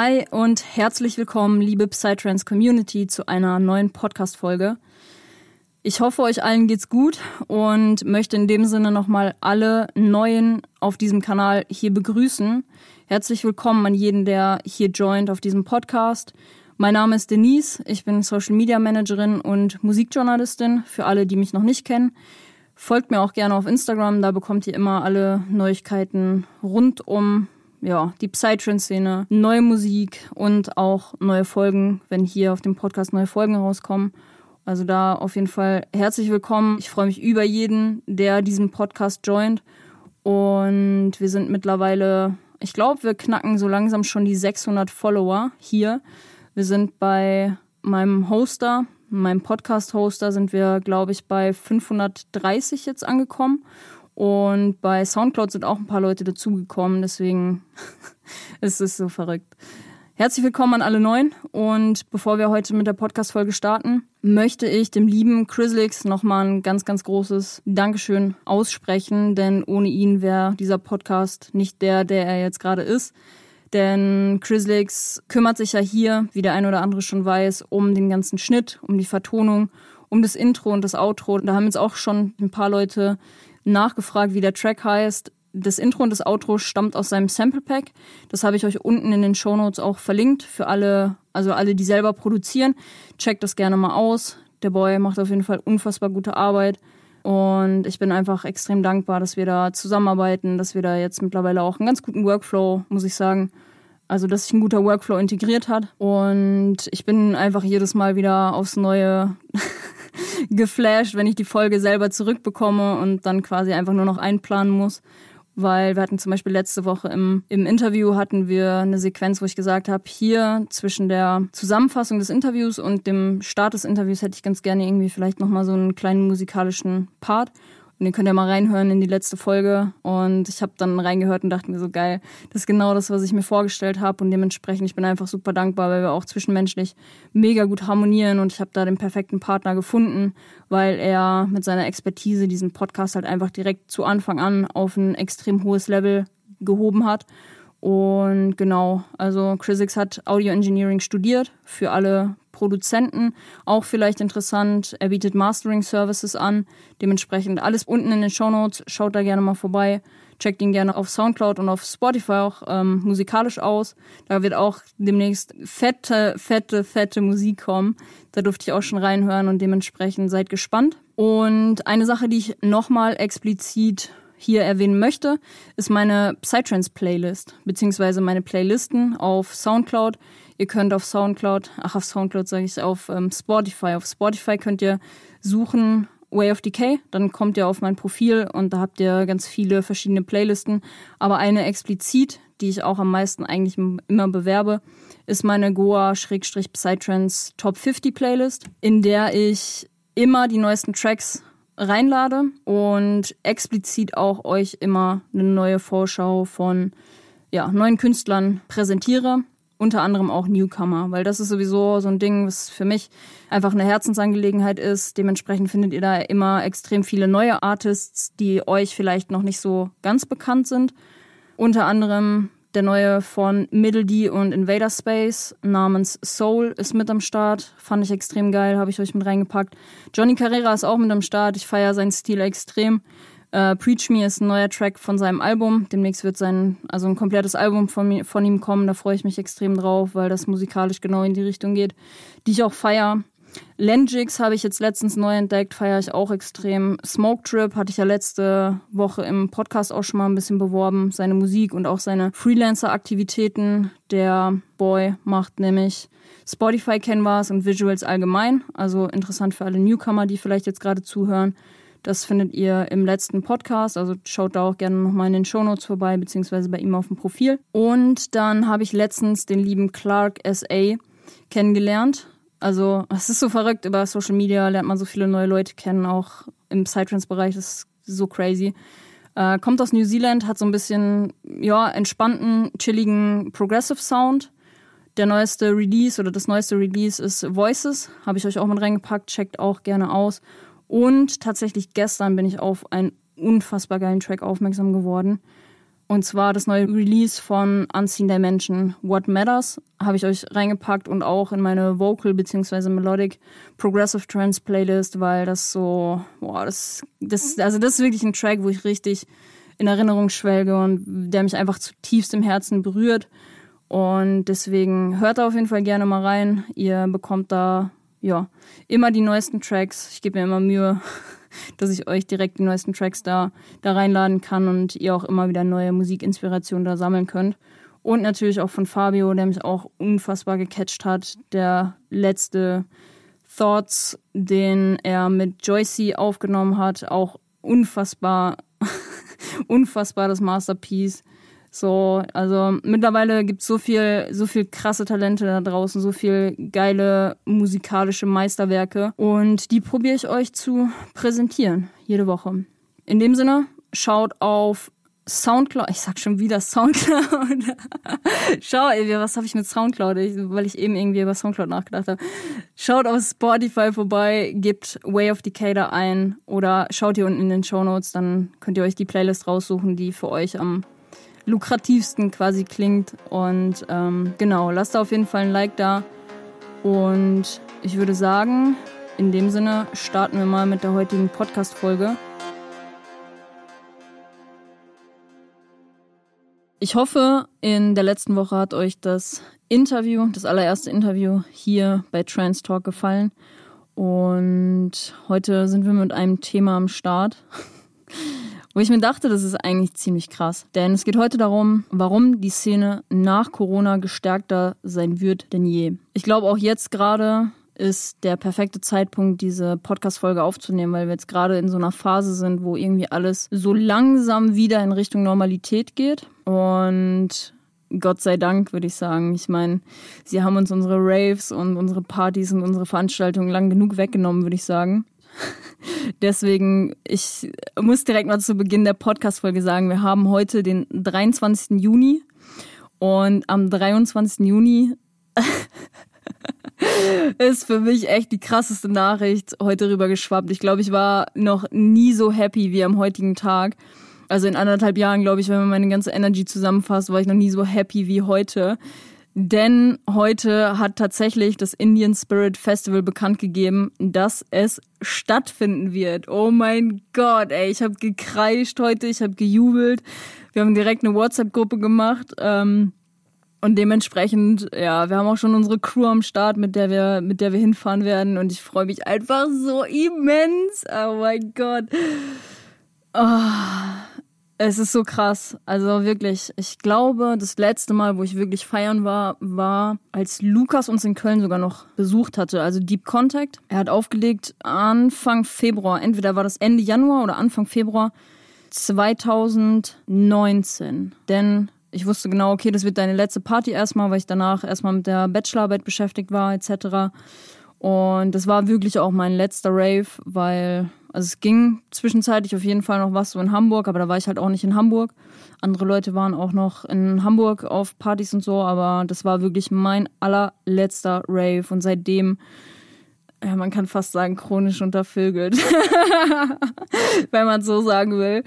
Hi und herzlich willkommen, liebe Psytrance Community, zu einer neuen Podcast-Folge. Ich hoffe, euch allen geht's gut und möchte in dem Sinne nochmal alle Neuen auf diesem Kanal hier begrüßen. Herzlich willkommen an jeden, der hier joint auf diesem Podcast. Mein Name ist Denise, ich bin Social Media Managerin und Musikjournalistin für alle, die mich noch nicht kennen. Folgt mir auch gerne auf Instagram, da bekommt ihr immer alle Neuigkeiten rund um ja, die Psytrance-Szene, neue Musik und auch neue Folgen, wenn hier auf dem Podcast neue Folgen rauskommen. Also da auf jeden Fall herzlich willkommen. Ich freue mich über jeden, der diesen Podcast joint. Und wir sind mittlerweile, ich glaube, wir knacken so langsam schon die 600 Follower hier. Wir sind bei meinem Hoster, meinem Podcast-Hoster, sind wir, glaube ich, bei 530 jetzt angekommen. Und bei Soundcloud sind auch ein paar Leute dazugekommen, deswegen ist es so verrückt. Herzlich willkommen an alle Neuen und bevor wir heute mit der Podcast-Folge starten, möchte ich dem lieben Chrislix nochmal ein ganz, ganz großes Dankeschön aussprechen, denn ohne ihn wäre dieser Podcast nicht der, der er jetzt gerade ist. Denn Chrislix kümmert sich ja hier, wie der eine oder andere schon weiß, um den ganzen Schnitt, um die Vertonung, um das Intro und das Outro. Da haben jetzt auch schon ein paar Leute nachgefragt, wie der Track heißt. Das Intro und das Outro stammt aus seinem Sample Pack. Das habe ich euch unten in den Show Notes auch verlinkt für alle, also alle, die selber produzieren. Checkt das gerne mal aus. Der Boy macht auf jeden Fall unfassbar gute Arbeit. Und ich bin einfach extrem dankbar, dass wir da zusammenarbeiten, dass wir da jetzt mittlerweile auch einen ganz guten Workflow, muss ich sagen. Also, dass sich ein guter Workflow integriert hat. Und ich bin einfach jedes Mal wieder aufs Neue geflasht, wenn ich die Folge selber zurückbekomme und dann quasi einfach nur noch einplanen muss. Weil wir hatten zum Beispiel letzte Woche im, im Interview hatten wir eine Sequenz, wo ich gesagt habe, hier zwischen der Zusammenfassung des Interviews und dem Start des Interviews hätte ich ganz gerne irgendwie vielleicht nochmal so einen kleinen musikalischen Part. Und den könnt ihr mal reinhören in die letzte Folge. Und ich habe dann reingehört und dachte mir so geil, das ist genau das, was ich mir vorgestellt habe. Und dementsprechend, ich bin einfach super dankbar, weil wir auch zwischenmenschlich mega gut harmonieren. Und ich habe da den perfekten Partner gefunden, weil er mit seiner Expertise diesen Podcast halt einfach direkt zu Anfang an auf ein extrem hohes Level gehoben hat. Und genau, also Chrisix hat Audio Engineering studiert für alle Produzenten. Auch vielleicht interessant, er bietet Mastering Services an. Dementsprechend alles unten in den Show Notes. Schaut da gerne mal vorbei. Checkt ihn gerne auf Soundcloud und auf Spotify auch ähm, musikalisch aus. Da wird auch demnächst fette, fette, fette Musik kommen. Da durfte ich auch schon reinhören und dementsprechend seid gespannt. Und eine Sache, die ich nochmal explizit hier erwähnen möchte, ist meine Psytrance-Playlist, beziehungsweise meine Playlisten auf Soundcloud. Ihr könnt auf Soundcloud, ach auf Soundcloud sage ich auf ähm, Spotify. Auf Spotify könnt ihr suchen Way of Decay, dann kommt ihr auf mein Profil und da habt ihr ganz viele verschiedene Playlisten. Aber eine explizit, die ich auch am meisten eigentlich immer bewerbe, ist meine Goa-Psytrance Top 50 Playlist, in der ich immer die neuesten Tracks reinlade und explizit auch euch immer eine neue Vorschau von ja, neuen Künstlern präsentiere. Unter anderem auch Newcomer, weil das ist sowieso so ein Ding, was für mich einfach eine Herzensangelegenheit ist. Dementsprechend findet ihr da immer extrem viele neue Artists, die euch vielleicht noch nicht so ganz bekannt sind. Unter anderem der neue von Middle D und Invader Space namens Soul ist mit am Start. Fand ich extrem geil, habe ich euch mit reingepackt. Johnny Carrera ist auch mit am Start. Ich feiere seinen Stil extrem. Uh, Preach Me ist ein neuer Track von seinem Album. Demnächst wird sein, also ein komplettes Album von, von ihm kommen. Da freue ich mich extrem drauf, weil das musikalisch genau in die Richtung geht, die ich auch feiere. Lengix habe ich jetzt letztens neu entdeckt, feiere ich auch extrem. Smoke Trip hatte ich ja letzte Woche im Podcast auch schon mal ein bisschen beworben. Seine Musik und auch seine Freelancer-Aktivitäten. Der Boy macht nämlich Spotify Canvas und Visuals allgemein. Also interessant für alle Newcomer, die vielleicht jetzt gerade zuhören. Das findet ihr im letzten Podcast, also schaut da auch gerne nochmal in den Shownotes vorbei, beziehungsweise bei ihm auf dem Profil. Und dann habe ich letztens den lieben Clark SA kennengelernt. Also es ist so verrückt, über Social Media lernt man so viele neue Leute kennen, auch im Psytrance-Bereich, das ist so crazy. Äh, kommt aus New Zealand, hat so ein bisschen, ja, entspannten, chilligen Progressive Sound. Der neueste Release oder das neueste Release ist Voices, habe ich euch auch mit reingepackt, checkt auch gerne aus. Und tatsächlich gestern bin ich auf einen unfassbar geilen Track aufmerksam geworden. Und zwar das neue Release von Unseen Dimension, What Matters, habe ich euch reingepackt und auch in meine Vocal bzw. Melodic Progressive Trance Playlist, weil das so, boah, das, das, also das ist wirklich ein Track, wo ich richtig in Erinnerung schwelge und der mich einfach zutiefst im Herzen berührt. Und deswegen hört da auf jeden Fall gerne mal rein. Ihr bekommt da ja, immer die neuesten Tracks. Ich gebe mir immer Mühe, dass ich euch direkt die neuesten Tracks da, da reinladen kann und ihr auch immer wieder neue Musikinspirationen da sammeln könnt. Und natürlich auch von Fabio, der mich auch unfassbar gecatcht hat. Der letzte Thoughts, den er mit Joycey aufgenommen hat, auch unfassbar, unfassbar das Masterpiece. So, also mittlerweile gibt es so viel, so viel krasse Talente da draußen, so viel geile musikalische Meisterwerke und die probiere ich euch zu präsentieren jede Woche. In dem Sinne, schaut auf Soundcloud, ich sag schon wieder Soundcloud. Schau, was habe ich mit Soundcloud, ich, weil ich eben irgendwie über Soundcloud nachgedacht habe. Schaut auf Spotify vorbei, gebt Way of Decatur ein oder schaut hier unten in den Show Notes, dann könnt ihr euch die Playlist raussuchen, die für euch am lukrativsten quasi klingt. Und ähm, genau, lasst da auf jeden Fall ein Like da. Und ich würde sagen, in dem Sinne starten wir mal mit der heutigen Podcast-Folge. Ich hoffe, in der letzten Woche hat euch das Interview, das allererste Interview hier bei Trans Talk gefallen. Und heute sind wir mit einem Thema am Start. Wo ich mir dachte, das ist eigentlich ziemlich krass. Denn es geht heute darum, warum die Szene nach Corona gestärkter sein wird denn je. Ich glaube, auch jetzt gerade ist der perfekte Zeitpunkt, diese Podcast-Folge aufzunehmen, weil wir jetzt gerade in so einer Phase sind, wo irgendwie alles so langsam wieder in Richtung Normalität geht. Und Gott sei Dank, würde ich sagen. Ich meine, sie haben uns unsere Raves und unsere Partys und unsere Veranstaltungen lang genug weggenommen, würde ich sagen. Deswegen, ich muss direkt mal zu Beginn der Podcast-Folge sagen, wir haben heute den 23. Juni und am 23. Juni ist für mich echt die krasseste Nachricht heute rüber geschwappt. Ich glaube, ich war noch nie so happy wie am heutigen Tag. Also in anderthalb Jahren, glaube ich, wenn man meine ganze Energy zusammenfasst, war ich noch nie so happy wie heute. Denn heute hat tatsächlich das Indian Spirit Festival bekannt gegeben, dass es stattfinden wird. Oh mein Gott, ey, ich habe gekreischt heute, ich habe gejubelt. Wir haben direkt eine WhatsApp-Gruppe gemacht. Ähm, und dementsprechend, ja, wir haben auch schon unsere Crew am Start, mit der wir, mit der wir hinfahren werden. Und ich freue mich einfach so immens. Oh mein Gott. Oh, es ist so krass. Also wirklich, ich glaube, das letzte Mal, wo ich wirklich feiern war, war, als Lukas uns in Köln sogar noch besucht hatte. Also Deep Contact. Er hat aufgelegt Anfang Februar. Entweder war das Ende Januar oder Anfang Februar 2019. Denn ich wusste genau, okay, das wird deine letzte Party erstmal, weil ich danach erstmal mit der Bachelorarbeit beschäftigt war, etc. Und das war wirklich auch mein letzter Rave, weil also es ging zwischenzeitlich auf jeden Fall noch was so in Hamburg, aber da war ich halt auch nicht in Hamburg. Andere Leute waren auch noch in Hamburg auf Partys und so, aber das war wirklich mein allerletzter Rave und seitdem ja, man kann fast sagen, chronisch untervögelt. Wenn man so sagen will.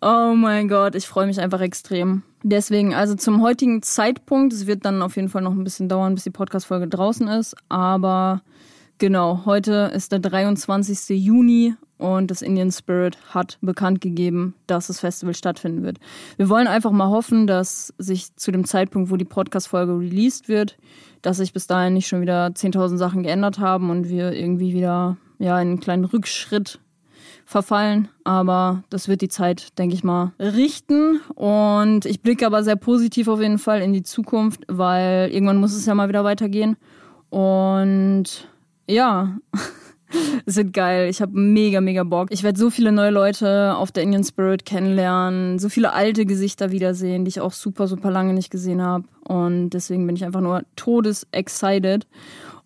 Oh mein Gott, ich freue mich einfach extrem. Deswegen, also zum heutigen Zeitpunkt, es wird dann auf jeden Fall noch ein bisschen dauern, bis die Podcast-Folge draußen ist, aber Genau, heute ist der 23. Juni und das Indian Spirit hat bekannt gegeben, dass das Festival stattfinden wird. Wir wollen einfach mal hoffen, dass sich zu dem Zeitpunkt, wo die Podcast-Folge released wird, dass sich bis dahin nicht schon wieder 10.000 Sachen geändert haben und wir irgendwie wieder ja, einen kleinen Rückschritt verfallen. Aber das wird die Zeit, denke ich mal, richten. Und ich blicke aber sehr positiv auf jeden Fall in die Zukunft, weil irgendwann muss es ja mal wieder weitergehen. Und ja, es wird geil. Ich habe mega, mega Bock. Ich werde so viele neue Leute auf der Indian Spirit kennenlernen, so viele alte Gesichter wiedersehen, die ich auch super, super lange nicht gesehen habe. Und deswegen bin ich einfach nur todes excited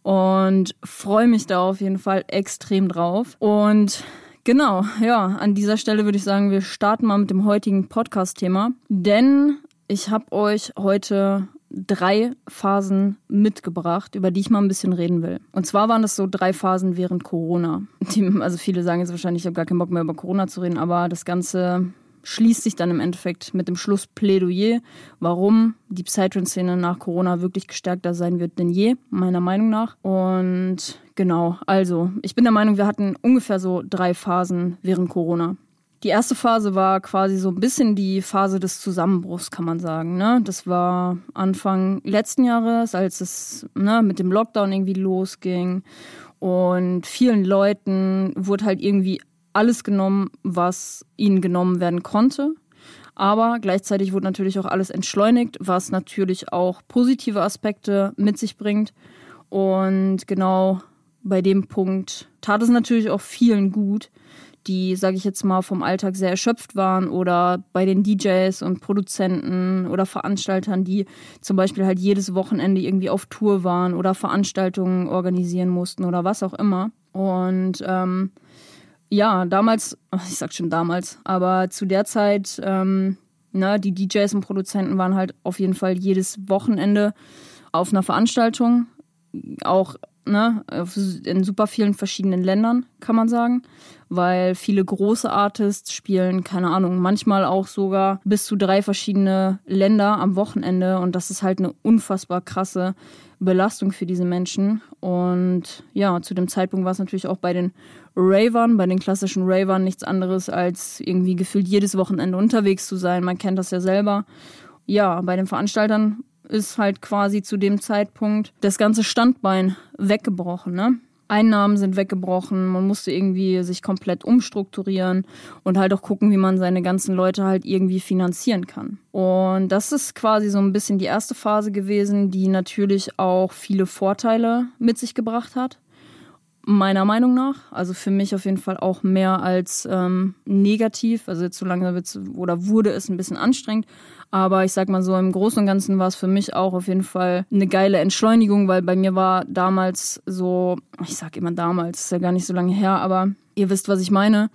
und freue mich da auf jeden Fall extrem drauf. Und genau, ja, an dieser Stelle würde ich sagen, wir starten mal mit dem heutigen Podcast-Thema, denn ich habe euch heute drei Phasen mitgebracht, über die ich mal ein bisschen reden will. Und zwar waren das so drei Phasen während Corona. Die, also viele sagen jetzt wahrscheinlich, ich habe gar keinen Bock mehr über Corona zu reden, aber das Ganze schließt sich dann im Endeffekt mit dem Schlussplädoyer, warum die Psytrance-Szene nach Corona wirklich gestärkter sein wird denn je, meiner Meinung nach. Und genau, also ich bin der Meinung, wir hatten ungefähr so drei Phasen während Corona. Die erste Phase war quasi so ein bisschen die Phase des Zusammenbruchs, kann man sagen. Ne? Das war Anfang letzten Jahres, als es ne, mit dem Lockdown irgendwie losging. Und vielen Leuten wurde halt irgendwie alles genommen, was ihnen genommen werden konnte. Aber gleichzeitig wurde natürlich auch alles entschleunigt, was natürlich auch positive Aspekte mit sich bringt. Und genau bei dem Punkt tat es natürlich auch vielen gut, die, sage ich jetzt mal, vom Alltag sehr erschöpft waren oder bei den DJs und Produzenten oder Veranstaltern, die zum Beispiel halt jedes Wochenende irgendwie auf Tour waren oder Veranstaltungen organisieren mussten oder was auch immer. Und ähm, ja, damals, ich sag schon damals, aber zu der Zeit, ähm, ne, die DJs und Produzenten waren halt auf jeden Fall jedes Wochenende auf einer Veranstaltung, auch ne, in super vielen verschiedenen Ländern, kann man sagen, weil viele große Artists spielen, keine Ahnung, manchmal auch sogar bis zu drei verschiedene Länder am Wochenende und das ist halt eine unfassbar krasse Belastung für diese Menschen. Und ja, zu dem Zeitpunkt war es natürlich auch bei den Ravern, bei den klassischen Ravern nichts anderes als irgendwie gefühlt jedes Wochenende unterwegs zu sein. Man kennt das ja selber. Ja, bei den Veranstaltern ist halt quasi zu dem Zeitpunkt das ganze Standbein weggebrochen. Ne? Einnahmen sind weggebrochen, man musste irgendwie sich komplett umstrukturieren und halt auch gucken, wie man seine ganzen Leute halt irgendwie finanzieren kann. Und das ist quasi so ein bisschen die erste Phase gewesen, die natürlich auch viele Vorteile mit sich gebracht hat meiner Meinung nach. Also für mich auf jeden Fall auch mehr als ähm, negativ. Also jetzt so langsam wird's, oder wurde es ein bisschen anstrengend. Aber ich sag mal so, im Großen und Ganzen war es für mich auch auf jeden Fall eine geile Entschleunigung, weil bei mir war damals so, ich sag immer damals, ist ja gar nicht so lange her, aber ihr wisst, was ich meine.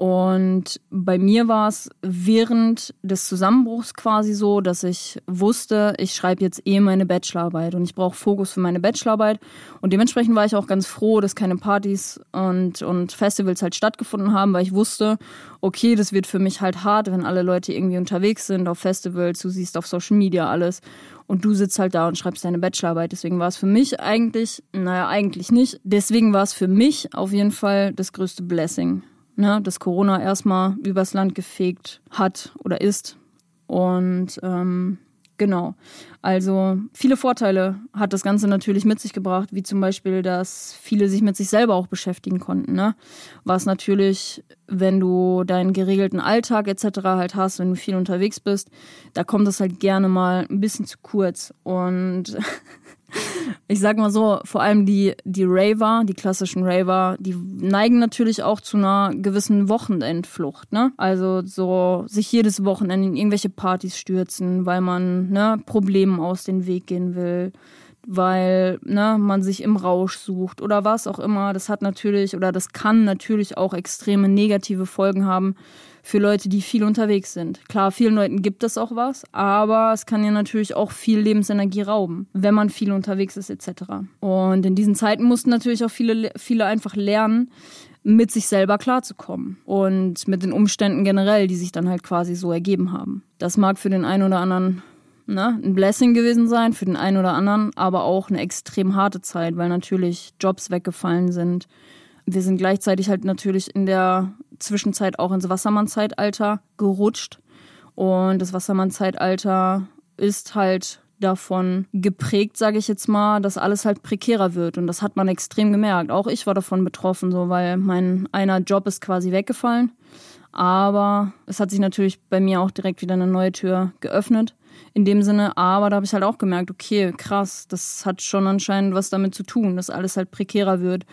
Und bei mir war es während des Zusammenbruchs quasi so, dass ich wusste, ich schreibe jetzt eh meine Bachelorarbeit und ich brauche Fokus für meine Bachelorarbeit. Und dementsprechend war ich auch ganz froh, dass keine Partys und, und Festivals halt stattgefunden haben, weil ich wusste, okay, das wird für mich halt hart, wenn alle Leute irgendwie unterwegs sind auf Festivals, du siehst auf Social Media alles und du sitzt halt da und schreibst deine Bachelorarbeit. Deswegen war es für mich eigentlich, naja, eigentlich nicht. Deswegen war es für mich auf jeden Fall das größte Blessing ne, dass Corona erstmal übers Land gefegt hat oder ist. Und ähm, genau, also viele Vorteile hat das Ganze natürlich mit sich gebracht, wie zum Beispiel, dass viele sich mit sich selber auch beschäftigen konnten. Ne? Was natürlich, wenn du deinen geregelten Alltag etc. halt hast, wenn du viel unterwegs bist, da kommt das halt gerne mal ein bisschen zu kurz. Und ich sag mal so, vor allem die, die Raver, die klassischen Raver, die neigen natürlich auch zu einer gewissen Wochenendflucht, ne? Also so sich jedes Wochenende in irgendwelche Partys stürzen, weil man ne, Problemen aus dem Weg gehen will, weil ne, man sich im Rausch sucht oder was auch immer. Das hat natürlich oder das kann natürlich auch extreme negative Folgen haben für Leute, die viel unterwegs sind. Klar, vielen Leuten gibt es auch was, aber es kann ja natürlich auch viel Lebensenergie rauben, wenn man viel unterwegs ist etc. Und in diesen Zeiten mussten natürlich auch viele, viele einfach lernen, mit sich selber klarzukommen und mit den Umständen generell, die sich dann halt quasi so ergeben haben. Das mag für den einen oder anderen ne, ein Blessing gewesen sein für den einen oder anderen, aber auch eine extrem harte Zeit, weil natürlich Jobs weggefallen sind. Wir sind gleichzeitig halt natürlich in der Zwischenzeit auch ins Wassermann-Zeitalter gerutscht. Und das Wassermann-Zeitalter ist halt davon geprägt, sage ich jetzt mal, dass alles halt prekärer wird. Und das hat man extrem gemerkt. Auch ich war davon betroffen, so weil mein einer Job ist quasi weggefallen. Aber es hat sich natürlich bei mir auch direkt wieder eine neue Tür geöffnet. In dem Sinne, aber da habe ich halt auch gemerkt, okay, krass, das hat schon anscheinend was damit zu tun, dass alles halt prekärer wird,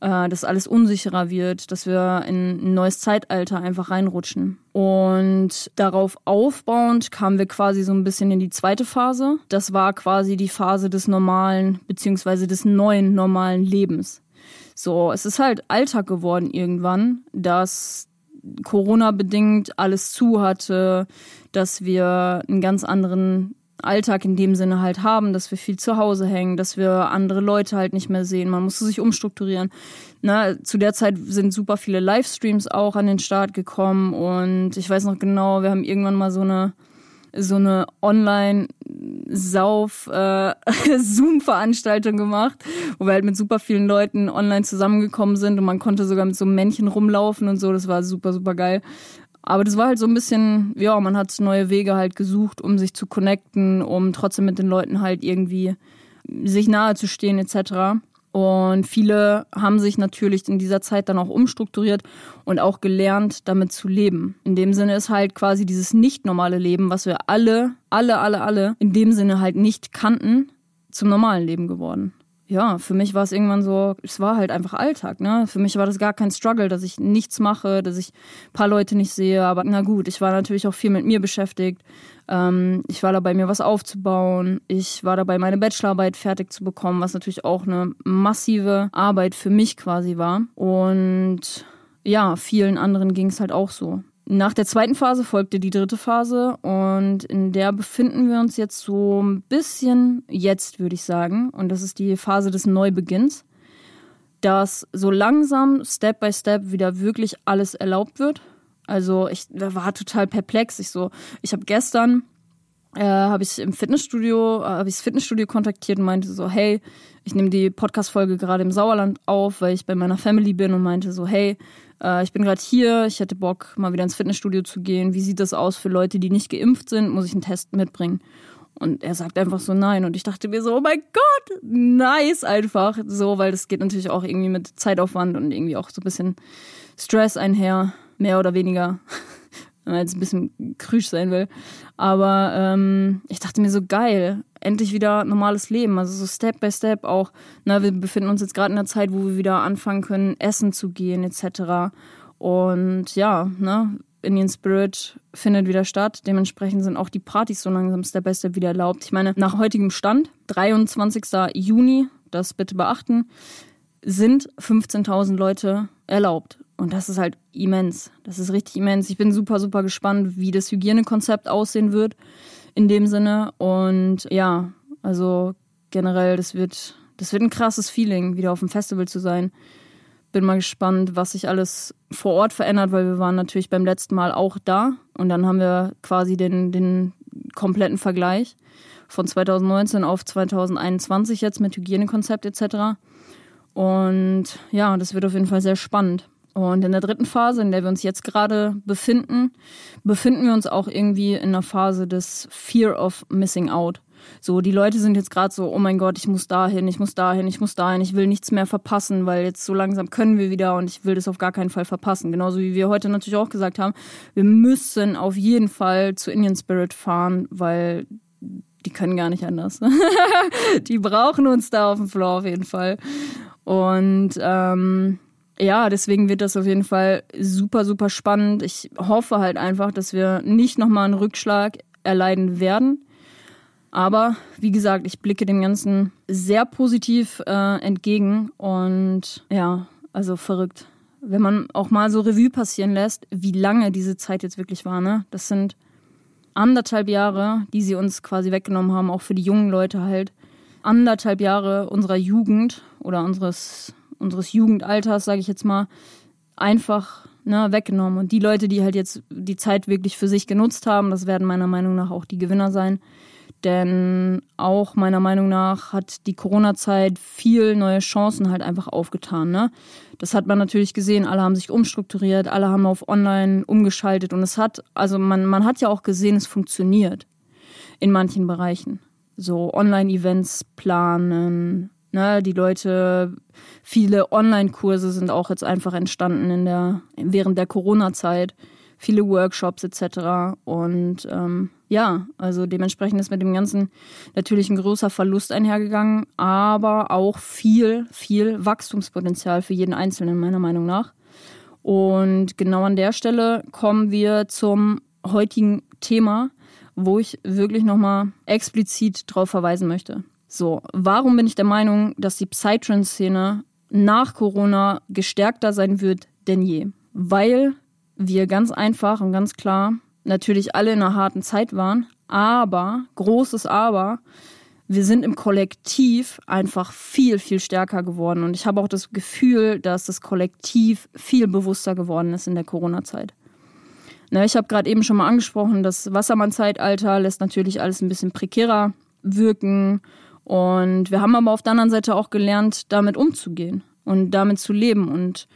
äh, dass alles unsicherer wird, dass wir in ein neues Zeitalter einfach reinrutschen. Und darauf aufbauend kamen wir quasi so ein bisschen in die zweite Phase. Das war quasi die Phase des normalen, beziehungsweise des neuen normalen Lebens. So, es ist halt Alltag geworden irgendwann, dass Corona-bedingt alles zu hatte, dass wir einen ganz anderen Alltag in dem Sinne halt haben, dass wir viel zu Hause hängen, dass wir andere Leute halt nicht mehr sehen. Man musste sich umstrukturieren. Na, zu der Zeit sind super viele Livestreams auch an den Start gekommen und ich weiß noch genau, wir haben irgendwann mal so eine so eine Online-Sauf-Zoom-Veranstaltung äh, gemacht, wo wir halt mit super vielen Leuten online zusammengekommen sind und man konnte sogar mit so einem Männchen rumlaufen und so. Das war super, super geil. Aber das war halt so ein bisschen, ja, man hat neue Wege halt gesucht, um sich zu connecten, um trotzdem mit den Leuten halt irgendwie sich nahe zu stehen etc. Und viele haben sich natürlich in dieser Zeit dann auch umstrukturiert und auch gelernt, damit zu leben. In dem Sinne ist halt quasi dieses nicht normale Leben, was wir alle, alle, alle, alle in dem Sinne halt nicht kannten, zum normalen Leben geworden ja, für mich war es irgendwann so, es war halt einfach Alltag, ne? Für mich war das gar kein Struggle, dass ich nichts mache, dass ich ein paar Leute nicht sehe. Aber na gut, ich war natürlich auch viel mit mir beschäftigt. Ähm, ich war dabei, mir was aufzubauen. Ich war dabei, meine Bachelorarbeit fertig zu bekommen, was natürlich auch eine massive Arbeit für mich quasi war. Und ja, vielen anderen ging es halt auch so. Nach der zweiten Phase folgte die dritte Phase und in der befinden wir uns jetzt so ein bisschen jetzt, würde ich sagen. Und das ist die Phase des Neubeginns, dass so langsam, Step by Step wieder wirklich alles erlaubt wird. Also ich war total perplex. Ich so, ich habe gestern äh, habe ich im Fitnessstudio, äh, habe ich das Fitnessstudio kontaktiert und meinte so, hey, ich nehme die Podcast-Folge gerade im Sauerland auf, weil ich bei meiner Family bin und meinte so, hey, äh, ich bin gerade hier, ich hätte Bock, mal wieder ins Fitnessstudio zu gehen. Wie sieht das aus für Leute, die nicht geimpft sind? Muss ich einen Test mitbringen? Und er sagt einfach so nein. Und ich dachte mir so, oh mein Gott, nice einfach. So, weil das geht natürlich auch irgendwie mit Zeitaufwand und irgendwie auch so ein bisschen Stress einher, mehr oder weniger. Wenn man jetzt ein bisschen krüsch sein will. Aber ähm, ich dachte mir so, geil, endlich wieder normales Leben. Also so Step by Step auch. Na, wir befinden uns jetzt gerade in einer Zeit, wo wir wieder anfangen können, essen zu gehen, etc. Und ja, ne, Indian Spirit findet wieder statt. Dementsprechend sind auch die Partys so langsam Step by Step wieder erlaubt. Ich meine, nach heutigem Stand, 23. Juni, das bitte beachten, sind 15.000 Leute erlaubt. Und das ist halt immens. Das ist richtig immens. Ich bin super, super gespannt, wie das Hygienekonzept aussehen wird in dem Sinne. Und ja, also generell, das wird, das wird ein krasses Feeling, wieder auf dem Festival zu sein. Bin mal gespannt, was sich alles vor Ort verändert, weil wir waren natürlich beim letzten Mal auch da. Und dann haben wir quasi den, den kompletten Vergleich von 2019 auf 2021 jetzt mit Hygienekonzept etc. Und ja, das wird auf jeden Fall sehr spannend. Und in der dritten Phase, in der wir uns jetzt gerade befinden, befinden wir uns auch irgendwie in einer Phase des Fear of Missing Out. So, die Leute sind jetzt gerade so, oh mein Gott, ich muss dahin, ich muss dahin, ich muss dahin, ich will nichts mehr verpassen, weil jetzt so langsam können wir wieder und ich will das auf gar keinen Fall verpassen. Genauso wie wir heute natürlich auch gesagt haben, wir müssen auf jeden Fall zu Indian Spirit fahren, weil die können gar nicht anders. die brauchen uns da auf dem Floor auf jeden Fall. Und ähm, ja, deswegen wird das auf jeden Fall super, super spannend. Ich hoffe halt einfach, dass wir nicht nochmal einen Rückschlag erleiden werden. Aber wie gesagt, ich blicke dem Ganzen sehr positiv äh, entgegen und ja, also verrückt. Wenn man auch mal so Revue passieren lässt, wie lange diese Zeit jetzt wirklich war, ne? Das sind anderthalb Jahre, die sie uns quasi weggenommen haben, auch für die jungen Leute halt. Anderthalb Jahre unserer Jugend oder unseres unseres Jugendalters, sage ich jetzt mal, einfach ne, weggenommen. Und die Leute, die halt jetzt die Zeit wirklich für sich genutzt haben, das werden meiner Meinung nach auch die Gewinner sein. Denn auch meiner Meinung nach hat die Corona-Zeit viel neue Chancen halt einfach aufgetan. Ne? Das hat man natürlich gesehen, alle haben sich umstrukturiert, alle haben auf Online umgeschaltet und es hat, also man, man hat ja auch gesehen, es funktioniert in manchen Bereichen. So Online-Events planen, ne, die Leute, viele Online-Kurse sind auch jetzt einfach entstanden in der, während der Corona-Zeit viele Workshops etc. Und ähm, ja, also dementsprechend ist mit dem Ganzen natürlich ein großer Verlust einhergegangen, aber auch viel, viel Wachstumspotenzial für jeden Einzelnen, meiner Meinung nach. Und genau an der Stelle kommen wir zum heutigen Thema, wo ich wirklich nochmal explizit darauf verweisen möchte. So, warum bin ich der Meinung, dass die Psytrance-Szene nach Corona gestärkter sein wird denn je? Weil wir ganz einfach und ganz klar natürlich alle in einer harten Zeit waren, aber, großes Aber, wir sind im Kollektiv einfach viel, viel stärker geworden. Und ich habe auch das Gefühl, dass das Kollektiv viel bewusster geworden ist in der Corona-Zeit. Ich habe gerade eben schon mal angesprochen, das Wassermann-Zeitalter lässt natürlich alles ein bisschen prekärer wirken. Und wir haben aber auf der anderen Seite auch gelernt, damit umzugehen und damit zu leben. Und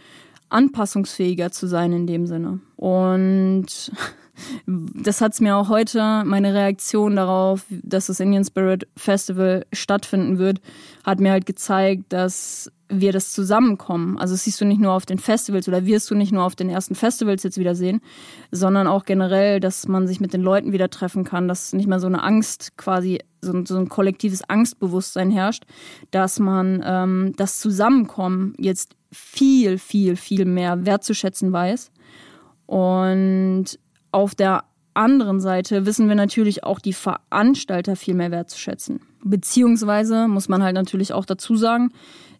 anpassungsfähiger zu sein in dem Sinne. Und das hat es mir auch heute, meine Reaktion darauf, dass das Indian Spirit Festival stattfinden wird, hat mir halt gezeigt, dass wir das zusammenkommen. Also das siehst du nicht nur auf den Festivals oder wirst du nicht nur auf den ersten Festivals jetzt wieder sehen, sondern auch generell, dass man sich mit den Leuten wieder treffen kann, dass nicht mehr so eine Angst quasi, so ein, so ein kollektives Angstbewusstsein herrscht, dass man ähm, das Zusammenkommen jetzt viel, viel, viel mehr wertzuschätzen weiß. Und auf der anderen Seite wissen wir natürlich auch die Veranstalter viel mehr wertzuschätzen. Beziehungsweise muss man halt natürlich auch dazu sagen,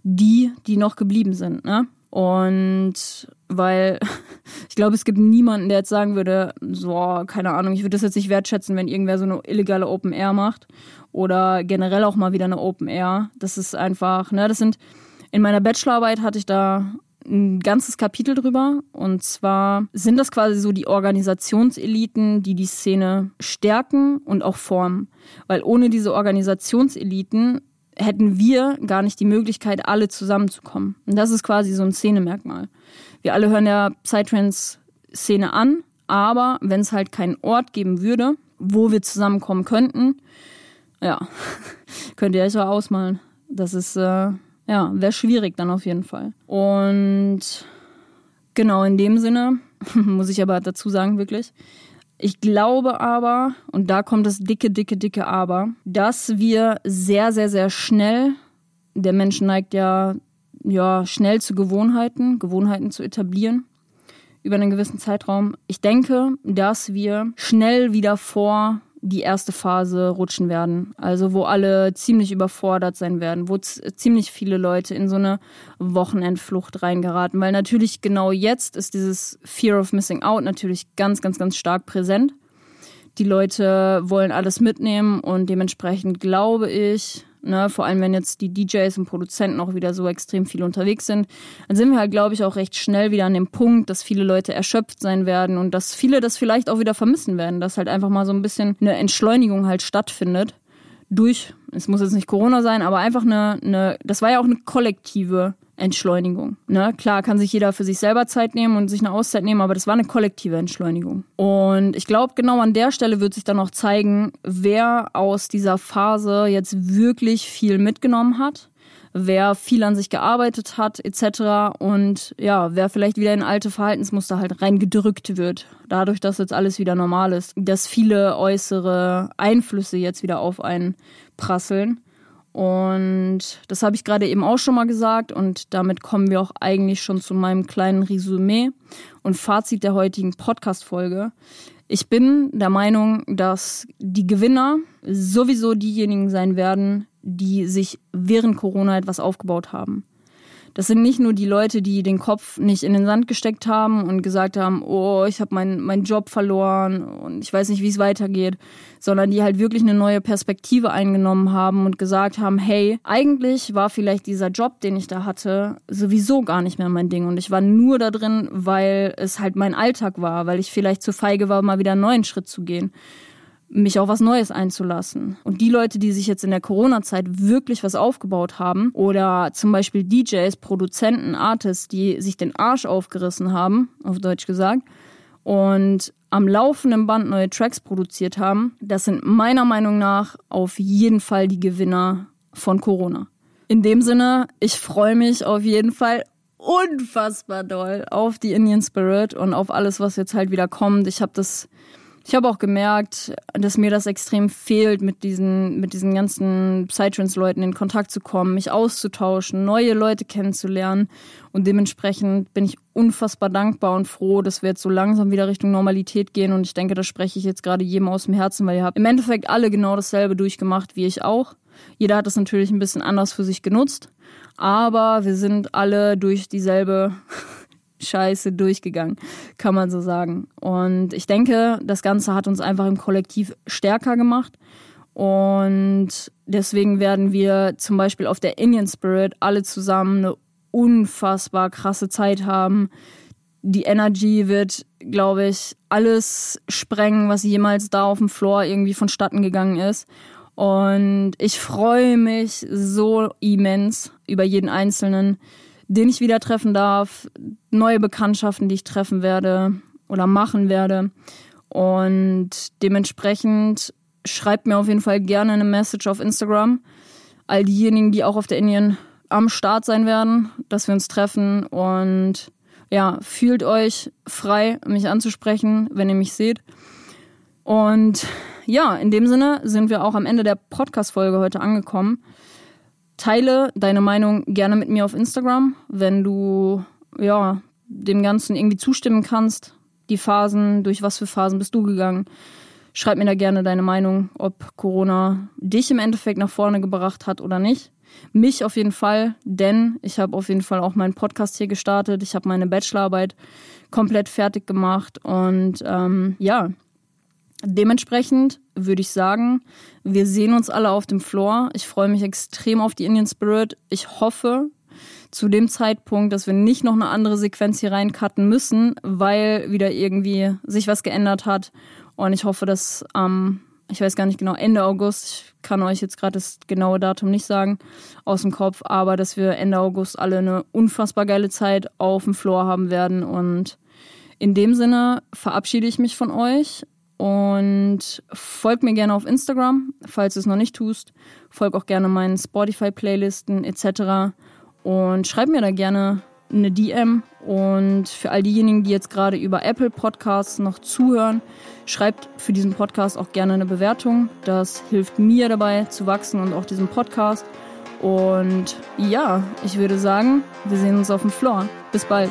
die, die noch geblieben sind. Ne? Und weil ich glaube, es gibt niemanden, der jetzt sagen würde, so, keine Ahnung, ich würde das jetzt nicht wertschätzen, wenn irgendwer so eine illegale Open Air macht oder generell auch mal wieder eine Open Air. Das ist einfach, ne, das sind in meiner Bachelorarbeit hatte ich da ein ganzes Kapitel drüber. Und zwar sind das quasi so die Organisationseliten, die die Szene stärken und auch formen. Weil ohne diese Organisationseliten hätten wir gar nicht die Möglichkeit, alle zusammenzukommen. Und das ist quasi so ein Szenemerkmal. Wir alle hören der Psytrance-Szene an, aber wenn es halt keinen Ort geben würde, wo wir zusammenkommen könnten, ja, könnt ihr euch so ausmalen. Das ist äh, ja, wäre schwierig dann auf jeden Fall. Und genau in dem Sinne, muss ich aber dazu sagen, wirklich, ich glaube aber, und da kommt das dicke, dicke, dicke Aber, dass wir sehr, sehr, sehr schnell, der Mensch neigt ja, ja schnell zu Gewohnheiten, Gewohnheiten zu etablieren über einen gewissen Zeitraum. Ich denke, dass wir schnell wieder vor die erste Phase rutschen werden. Also wo alle ziemlich überfordert sein werden, wo ziemlich viele Leute in so eine Wochenendflucht reingeraten. Weil natürlich genau jetzt ist dieses Fear of Missing Out natürlich ganz, ganz, ganz stark präsent. Die Leute wollen alles mitnehmen und dementsprechend glaube ich, Ne, vor allem, wenn jetzt die DJs und Produzenten auch wieder so extrem viel unterwegs sind, dann sind wir halt, glaube ich, auch recht schnell wieder an dem Punkt, dass viele Leute erschöpft sein werden und dass viele das vielleicht auch wieder vermissen werden, dass halt einfach mal so ein bisschen eine Entschleunigung halt stattfindet durch, es muss jetzt nicht Corona sein, aber einfach eine, eine das war ja auch eine kollektive Entschleunigung. Ne? Klar kann sich jeder für sich selber Zeit nehmen und sich eine Auszeit nehmen, aber das war eine kollektive Entschleunigung. Und ich glaube, genau an der Stelle wird sich dann auch zeigen, wer aus dieser Phase jetzt wirklich viel mitgenommen hat, wer viel an sich gearbeitet hat, etc. Und ja, wer vielleicht wieder in alte Verhaltensmuster halt reingedrückt wird, dadurch, dass jetzt alles wieder normal ist, dass viele äußere Einflüsse jetzt wieder auf einen prasseln. Und das habe ich gerade eben auch schon mal gesagt und damit kommen wir auch eigentlich schon zu meinem kleinen Resümee und Fazit der heutigen Podcast-Folge. Ich bin der Meinung, dass die Gewinner sowieso diejenigen sein werden, die sich während Corona etwas aufgebaut haben. Das sind nicht nur die Leute, die den Kopf nicht in den Sand gesteckt haben und gesagt haben, oh, ich habe meinen mein Job verloren und ich weiß nicht, wie es weitergeht, sondern die halt wirklich eine neue Perspektive eingenommen haben und gesagt haben, hey, eigentlich war vielleicht dieser Job, den ich da hatte, sowieso gar nicht mehr mein Ding. Und ich war nur da drin, weil es halt mein Alltag war, weil ich vielleicht zu feige war, mal wieder einen neuen Schritt zu gehen mich auf was Neues einzulassen. Und die Leute, die sich jetzt in der Corona-Zeit wirklich was aufgebaut haben oder zum Beispiel DJs, Produzenten, Artists, die sich den Arsch aufgerissen haben, auf Deutsch gesagt, und am laufenden Band neue Tracks produziert haben, das sind meiner Meinung nach auf jeden Fall die Gewinner von Corona. In dem Sinne, ich freue mich auf jeden Fall unfassbar doll auf die Indian Spirit und auf alles, was jetzt halt wieder kommt. Ich habe das ich habe auch gemerkt, dass mir das extrem fehlt, mit diesen, mit diesen ganzen Psytrance-Leuten in Kontakt zu kommen, mich auszutauschen, neue Leute kennenzulernen. Und dementsprechend bin ich unfassbar dankbar und froh, dass wir jetzt so langsam wieder Richtung Normalität gehen. Und ich denke, das spreche ich jetzt gerade jedem aus dem Herzen, weil ihr habt im Endeffekt alle genau dasselbe durchgemacht wie ich auch. Jeder hat das natürlich ein bisschen anders für sich genutzt. Aber wir sind alle durch dieselbe Scheiße durchgegangen, kann man so sagen. Und ich denke, das Ganze hat uns einfach im Kollektiv stärker gemacht. Und deswegen werden wir zum Beispiel auf der Indian Spirit alle zusammen eine unfassbar krasse Zeit haben. Die Energy wird, glaube ich, alles sprengen, was jemals da auf dem Floor irgendwie vonstatten gegangen ist. Und ich freue mich so immens über jeden Einzelnen den ich wieder treffen darf, neue Bekanntschaften, die ich treffen werde oder machen werde. Und dementsprechend schreibt mir auf jeden Fall gerne eine Message auf Instagram. All diejenigen, die auch auf der Indien am Start sein werden, dass wir uns treffen und ja, fühlt euch frei, mich anzusprechen, wenn ihr mich seht. Und ja, in dem Sinne sind wir auch am Ende der Podcast-Folge heute angekommen. Teile deine Meinung gerne mit mir auf Instagram, wenn du ja dem Ganzen irgendwie zustimmen kannst. Die Phasen, durch was für Phasen bist du gegangen? Schreib mir da gerne deine Meinung, ob Corona dich im Endeffekt nach vorne gebracht hat oder nicht. Mich auf jeden Fall, denn ich habe auf jeden Fall auch meinen Podcast hier gestartet. Ich habe meine Bachelorarbeit komplett fertig gemacht und ähm, ja, Dementsprechend würde ich sagen, wir sehen uns alle auf dem Floor. Ich freue mich extrem auf die Indian Spirit. Ich hoffe zu dem Zeitpunkt, dass wir nicht noch eine andere Sequenz hier reincutten müssen, weil wieder irgendwie sich was geändert hat. Und ich hoffe, dass am, ich weiß gar nicht genau, Ende August, ich kann euch jetzt gerade das genaue Datum nicht sagen aus dem Kopf, aber dass wir Ende August alle eine unfassbar geile Zeit auf dem Floor haben werden. Und in dem Sinne verabschiede ich mich von euch. Und folg mir gerne auf Instagram, falls du es noch nicht tust. Folg auch gerne meinen Spotify-Playlisten etc. Und schreib mir da gerne eine DM. Und für all diejenigen, die jetzt gerade über Apple Podcasts noch zuhören, schreibt für diesen Podcast auch gerne eine Bewertung. Das hilft mir dabei zu wachsen und auch diesem Podcast. Und ja, ich würde sagen, wir sehen uns auf dem Floor. Bis bald.